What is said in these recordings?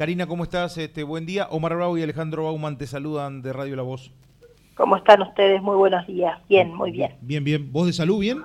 Karina, ¿cómo estás? Este, buen día. Omar Bravo y Alejandro Bauman te saludan de Radio La Voz. ¿Cómo están ustedes? Muy buenos días. Bien, muy bien. Bien, bien. ¿Vos de salud bien?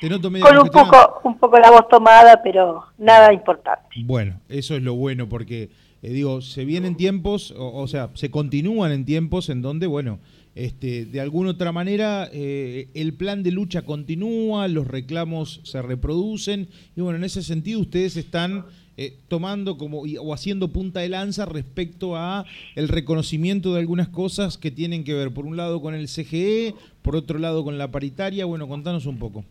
Te noto medio Con un poco, un poco la voz tomada, pero nada importante. Bueno, eso es lo bueno porque, eh, digo, se vienen tiempos, o, sea, se continúan en tiempos en donde, bueno, este, de alguna otra manera eh, el plan de lucha continúa, los reclamos se reproducen y bueno, en ese sentido ustedes están eh, tomando como o haciendo punta de lanza respecto a el reconocimiento de algunas cosas que tienen que ver por un lado con el CGE, por otro lado con la paritaria. Bueno, contanos un poco.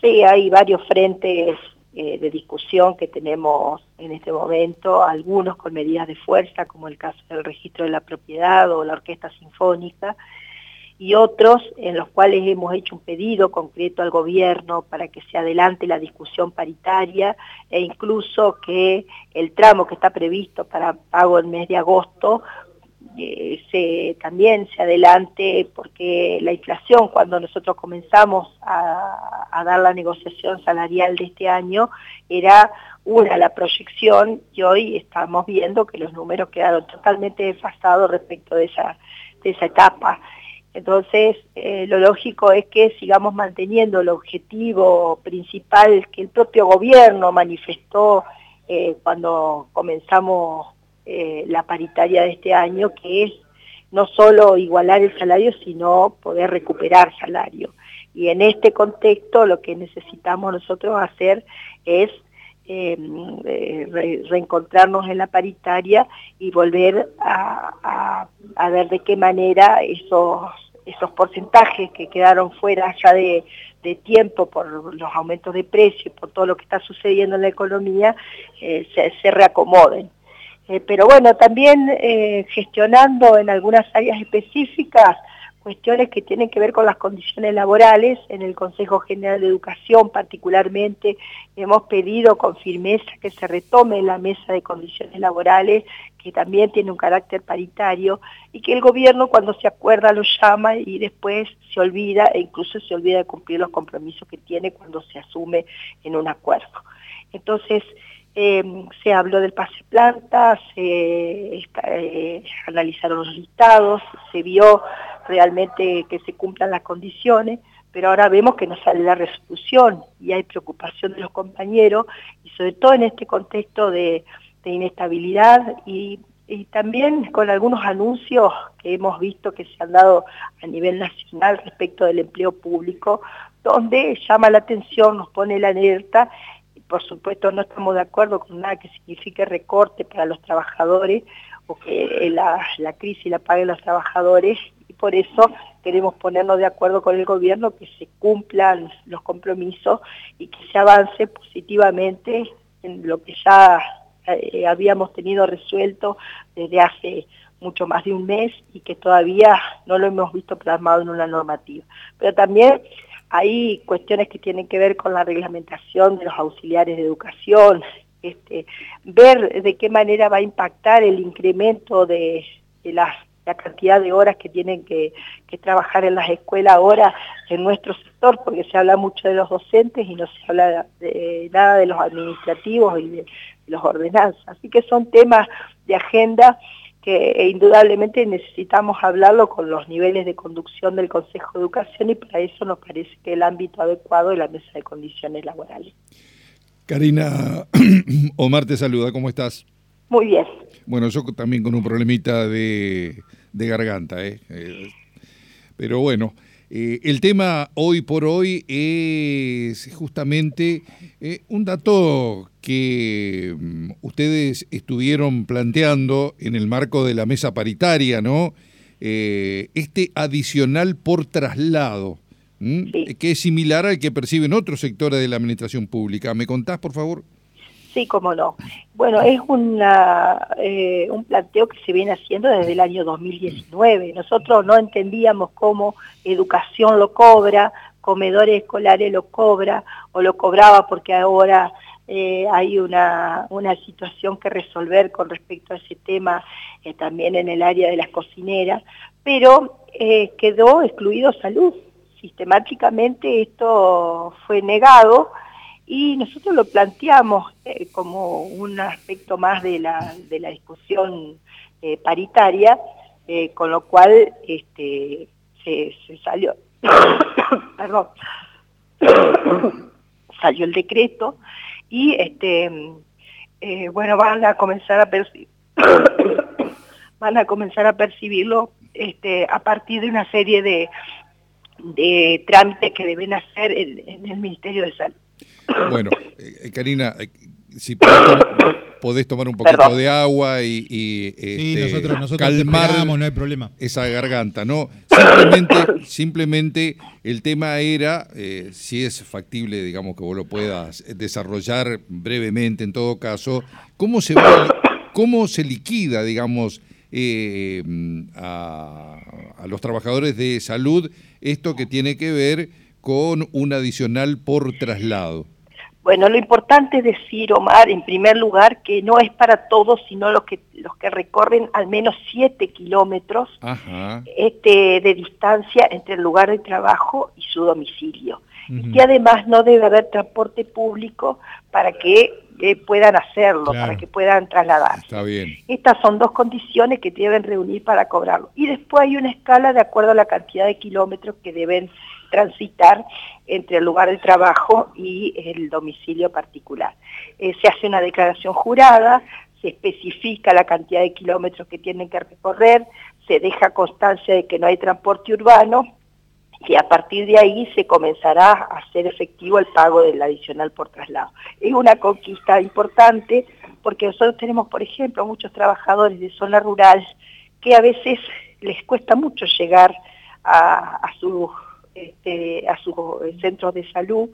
Sí, hay varios frentes eh, de discusión que tenemos en este momento, algunos con medidas de fuerza, como el caso del registro de la propiedad o la orquesta sinfónica, y otros en los cuales hemos hecho un pedido concreto al gobierno para que se adelante la discusión paritaria e incluso que el tramo que está previsto para pago el mes de agosto se, también se adelante porque la inflación cuando nosotros comenzamos a, a, dar la negociación salarial de este año era una la proyección y hoy estamos viendo que los números quedaron totalmente desfasados respecto de esa, de esa etapa. Entonces, eh, lo lógico es que sigamos manteniendo el objetivo principal que el propio gobierno manifestó eh, cuando comenzamos eh, la paritaria de este año, que es no solo igualar el salario, sino poder recuperar salario. Y en este contexto lo que necesitamos nosotros hacer es em, reencontrarnos en la paritaria y volver a, ver de qué manera esos esos porcentajes que quedaron fuera ya de, tiempo por los aumentos de precio por todo lo que está sucediendo en la economía, eh, se, reacomoden. Eh, pero bueno, también eh, gestionando en algunas áreas específicas cuestiones que tienen que ver con las condiciones laborales. En el Consejo General de Educación particularmente hemos pedido con firmeza que se retome la mesa de condiciones laborales, que también tiene un carácter paritario, y que el gobierno cuando se acuerda lo llama y después se olvida e incluso se olvida de cumplir los compromisos que tiene cuando se asume en un acuerdo. Entonces, eh, se habló del pase planta, se eh, analizaron los listados, se vio realmente que se cumplan las condiciones, pero ahora vemos que no sale la resolución y hay preocupación de los compañeros y sobre todo en este contexto de, inestabilidad y, también con algunos anuncios que hemos visto que se han dado a nivel nacional respecto del empleo público, donde llama la atención, nos pone la alerta por supuesto no estamos de acuerdo con nada que signifique recorte para los trabajadores o que la, la crisis la paguen los trabajadores por eso queremos ponernos de acuerdo con el gobierno que se cumplan los compromisos y que se avance positivamente en lo que ya eh, habíamos tenido resuelto desde hace mucho más de un mes y que todavía no lo hemos visto plasmado en una normativa. Pero también hay cuestiones que tienen que ver con la reglamentación de los auxiliares de educación, este, ver de qué manera va a impactar el incremento de, la cantidad de horas que tienen que, trabajar en las escuelas ahora en nuestro sector, porque se habla mucho de los docentes y no se habla de, nada de los administrativos y de, los ordenanzas. Así que son temas de agenda que e indudablemente necesitamos hablarlo con los niveles de conducción del Consejo de Educación y para eso nos parece que el ámbito adecuado es la mesa de condiciones laborales. Karina, Omar te saluda, ¿cómo estás? Muy bien. Bueno, yo también con un problemita de, garganta, ¿eh? ¿eh? pero bueno, eh, el tema hoy por hoy es justamente eh, un dato que mm, ustedes estuvieron planteando en el marco de la mesa paritaria, ¿no? este adicional por traslado, que es similar al que perciben otros sectores de la administración pública. ¿Me contás, por favor? Sí, cómo no. Bueno, es una, eh, un planteo que se viene haciendo desde el año 2019. Nosotros no entendíamos cómo educación lo cobra, comedores escolares lo cobra o lo cobraba porque ahora eh, hay una, una situación que resolver con respecto a ese tema eh, también en el área de las cocineras, pero quedó excluido salud. Sistemáticamente esto fue negado y nosotros lo planteamos eh, como un aspecto más de la, de la discusión eh, paritaria, eh, con lo cual este, se, salió, perdón, salió el decreto y este, bueno, van a comenzar a van a comenzar a percibirlo este, a partir de una serie de, de trámites que deben hacer en el Ministerio de Salud. Bueno, eh, Karina, eh, si podés, tomar un poquito de agua y, este, calmar no hay problema. esa garganta, ¿no? Simplemente, simplemente el tema era, eh, si es factible, digamos, que vos lo puedas desarrollar brevemente en todo caso, ¿cómo se, cómo se liquida, digamos, a, a los trabajadores de salud esto que tiene que ver con un adicional por traslado? Bueno, lo importante es decir, Omar, en primer lugar, que no es para todos, sino los que, los que recorren al menos 7 kilómetros este, de distancia entre el lugar de trabajo y su domicilio. Y que además no debe haber transporte público para que eh, puedan hacerlo, para que puedan trasladarse. Está bien. Estas son dos condiciones que deben reunir para cobrarlo. Y después hay una escala de acuerdo a la cantidad de kilómetros que deben transitar entre el lugar de trabajo y el domicilio particular. Eh, se hace una declaración jurada, se especifica la cantidad de kilómetros que tienen que recorrer, se deja constancia de que no hay transporte urbano y a partir de ahí se comenzará a hacer efectivo el pago del adicional por traslado. Es una conquista importante porque nosotros tenemos, por ejemplo, muchos trabajadores de zona rural que a veces les cuesta mucho llegar a, a sus este, a sus centros de salud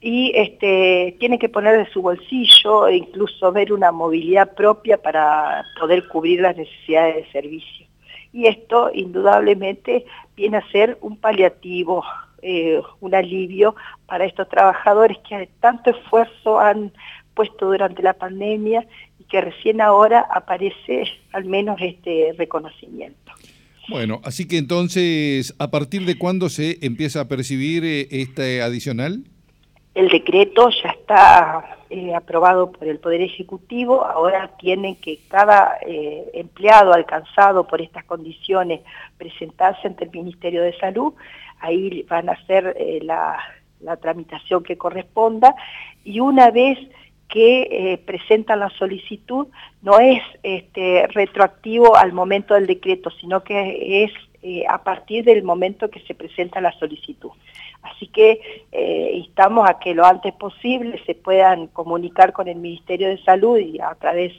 y este, tiene que poner de su bolsillo e incluso ver una movilidad propia para poder cubrir las necesidades de servicio. Y esto indudablemente viene a ser un paliativo, eh, un alivio para estos trabajadores que tanto esfuerzo han puesto durante la pandemia y que recién ahora aparece al menos este reconocimiento. Bueno, así que entonces, ¿a partir de cuándo se empieza a percibir eh, este adicional? El decreto ya está eh, aprobado por el Poder Ejecutivo, ahora tiene que cada eh, empleado alcanzado por estas condiciones presentarse ante el Ministerio de Salud, ahí van a hacer la, la tramitación que corresponda. Y una vez que eh, presentan la solicitud no es este, retroactivo al momento del decreto, sino que es eh, a partir del momento que se presenta la solicitud. Así que eh, instamos a que lo antes posible se puedan comunicar con el Ministerio de Salud y a través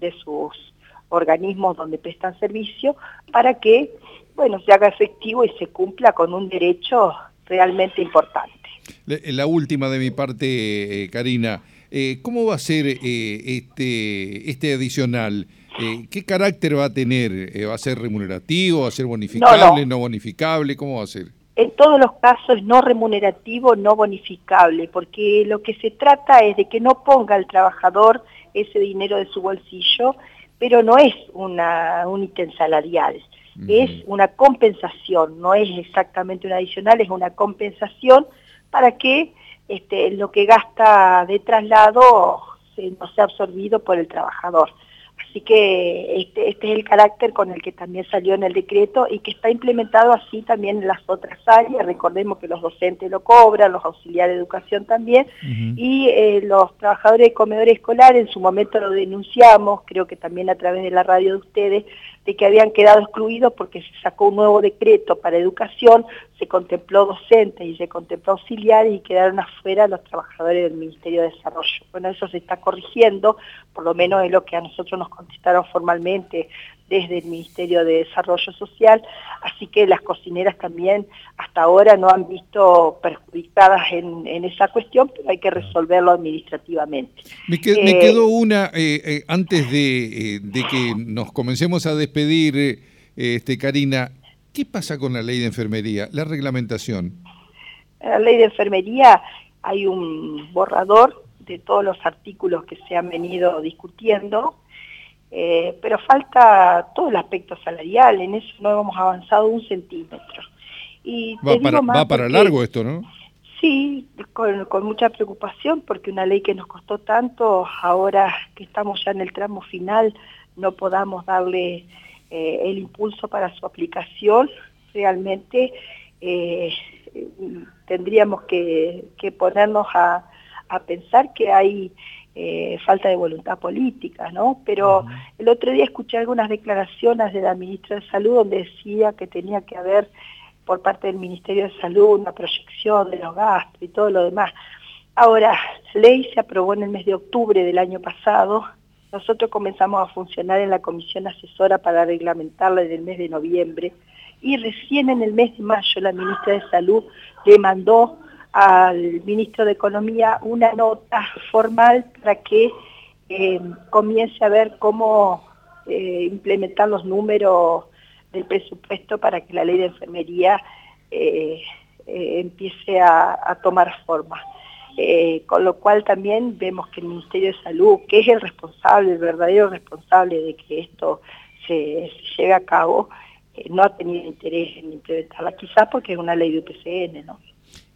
de sus organismos donde prestan servicio para que bueno, se haga efectivo y se cumpla con un derecho realmente importante. La última de mi parte, Karina. Eh, ¿Cómo va a ser eh, este, este adicional? Eh, ¿Qué carácter va a tener? ¿Va a ser remunerativo? ¿Va a ser bonificable? No, bonificable? ¿Cómo va a ser? En todos los casos no remunerativo, no bonificable, porque lo que se trata es de que no ponga el trabajador ese dinero de su bolsillo, pero no es una, un ítem salarial, es una compensación, no es exactamente un adicional, es una compensación para que este, lo que gasta de traslado no sea absorbido por el trabajador. Así que este, este, es el carácter con el que también salió en el decreto y que está implementado así también en las otras áreas. Recordemos que los docentes lo cobran, los auxiliares de educación también, y eh, los trabajadores de comedores escolares en su momento lo denunciamos, creo que también a través de la radio de ustedes, de que habían quedado excluidos porque se sacó un nuevo decreto para educación, se contempló docentes y se contempló auxiliares y quedaron afuera los trabajadores del Ministerio de Desarrollo. Bueno, eso se está corrigiendo, por lo menos es lo que a nosotros nos contestaron formalmente desde el Ministerio de Desarrollo Social, así que las cocineras también hasta ahora no han visto perjudicadas en, esa cuestión, pero hay que resolverlo administrativamente. Me, eh, quedó una, eh, eh, antes de, que nos comencemos a despedir, este, Karina, ¿qué pasa con la ley de enfermería, la reglamentación? la ley de enfermería hay un borrador de todos los artículos que se han venido discutiendo, eh, pero falta todo el aspecto salarial, en eso no hemos avanzado un centímetro. Y va, para, va para largo esto, ¿no? Sí, con, mucha preocupación porque una ley que nos costó tanto, ahora que estamos ya en el tramo final, no podamos darle eh, el impulso para su aplicación, realmente eh, tendríamos que, ponernos a, pensar que hay eh, falta de voluntad política, ¿no? Pero el otro día escuché algunas declaraciones de la ministra de Salud donde decía que tenía que haber por parte del Ministerio de Salud, una proyección de los gastos y todo lo demás. Ahora, la ley se aprobó en el mes de octubre del año pasado, nosotros comenzamos a funcionar en la comisión asesora para reglamentarla en el mes de noviembre y recién en el mes de mayo la ministra de Salud le mandó al ministro de Economía una nota formal para que eh, comience a ver cómo eh, implementar los números del presupuesto para que la ley de enfermería eh, eh, empiece a, tomar forma. Con lo cual también vemos que el Ministerio de Salud, que es el responsable, el verdadero responsable de que esto se, llegue a cabo, no ha tenido interés en implementarla, quizás porque es una ley de UPCN, ¿no?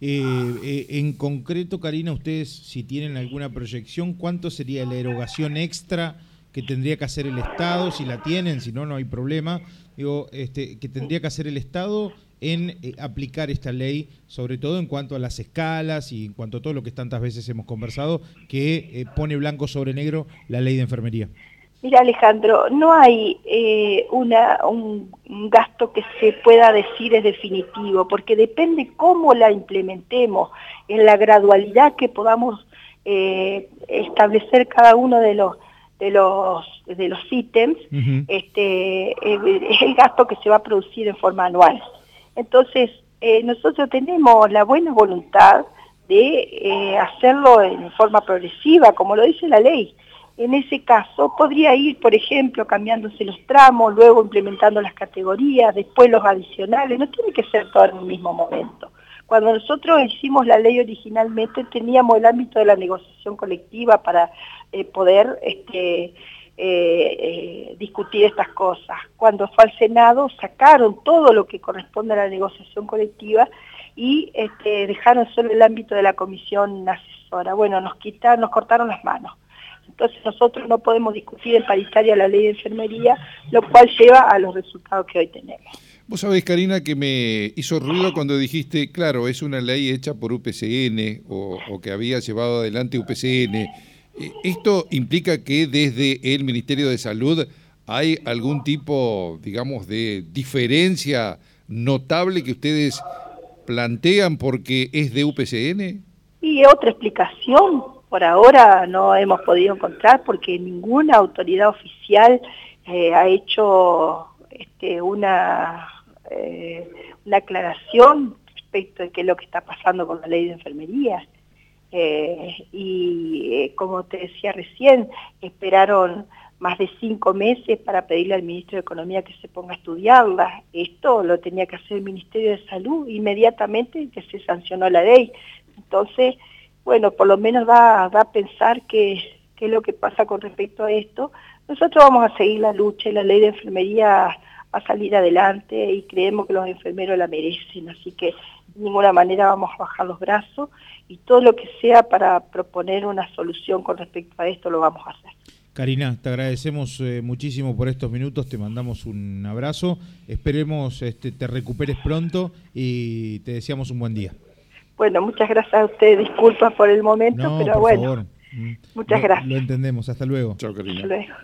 En concreto, Karina, ustedes si tienen alguna proyección, ¿cuánto sería la erogación extra que tendría que hacer el Estado, si la tienen, si no, no hay problema, digo, este, que tendría que hacer el Estado en eh, aplicar esta ley, sobre todo en cuanto a las escalas y en cuanto a todo lo que tantas veces hemos conversado, que eh, pone blanco sobre negro la ley de enfermería. Mira Alejandro, no hay eh, una, un, gasto que se pueda decir es definitivo, porque depende cómo la implementemos, en la gradualidad que podamos establecer cada uno de los de los, de los ítems, este, eh, es el gasto que se va a producir en forma anual. Entonces, eh, nosotros tenemos la buena voluntad de eh, hacerlo en forma progresiva, como lo dice la ley. En ese caso, podría ir, por ejemplo, cambiándose los tramos, luego implementando las categorías, después los adicionales, no tiene que ser todo en el mismo momento. Cuando nosotros hicimos la ley originalmente teníamos el ámbito de la negociación colectiva para eh, poder este, eh, eh, discutir estas cosas. Cuando fue al Senado sacaron todo lo que corresponde a la negociación colectiva y este, dejaron solo el ámbito de la comisión asesora. Bueno, nos quitaron, nos cortaron las manos. Entonces nosotros no podemos discutir en paritaria la ley de enfermería, lo cual lleva a los resultados que hoy tenemos. Vos sabés, Karina, que me hizo ruido cuando dijiste, claro, es una ley hecha por UPCN o, que había llevado adelante UPCN. Eh, ¿Esto implica que desde el Ministerio de Salud hay algún tipo, digamos, de diferencia notable que ustedes plantean porque es de UPCN? Y otra explicación, por ahora no hemos podido encontrar porque ninguna autoridad oficial eh, ha hecho este, una eh, una aclaración respecto de qué es lo que está pasando con la ley de enfermería. Eh, y como te decía recién, esperaron más de cinco meses para pedirle al ministro de Economía que se ponga a estudiarla. Esto lo tenía que hacer el Ministerio de Salud inmediatamente que se sancionó la ley. Entonces, bueno, por lo menos da, a pensar qué es lo que pasa con respecto a esto. Nosotros vamos a seguir la lucha y la ley de enfermería a salir adelante y creemos que los enfermeros la merecen, así que de ninguna manera vamos a bajar los brazos y todo lo que sea para proponer una solución con respecto a esto lo vamos a hacer. Karina, te agradecemos eh, muchísimo por estos minutos, te mandamos un abrazo, esperemos este, te recuperes pronto y te deseamos un buen día. Bueno, muchas gracias a usted, disculpas por el momento, pero bueno, muchas gracias. Lo entendemos, hasta luego. Chao, Karina. Hasta luego.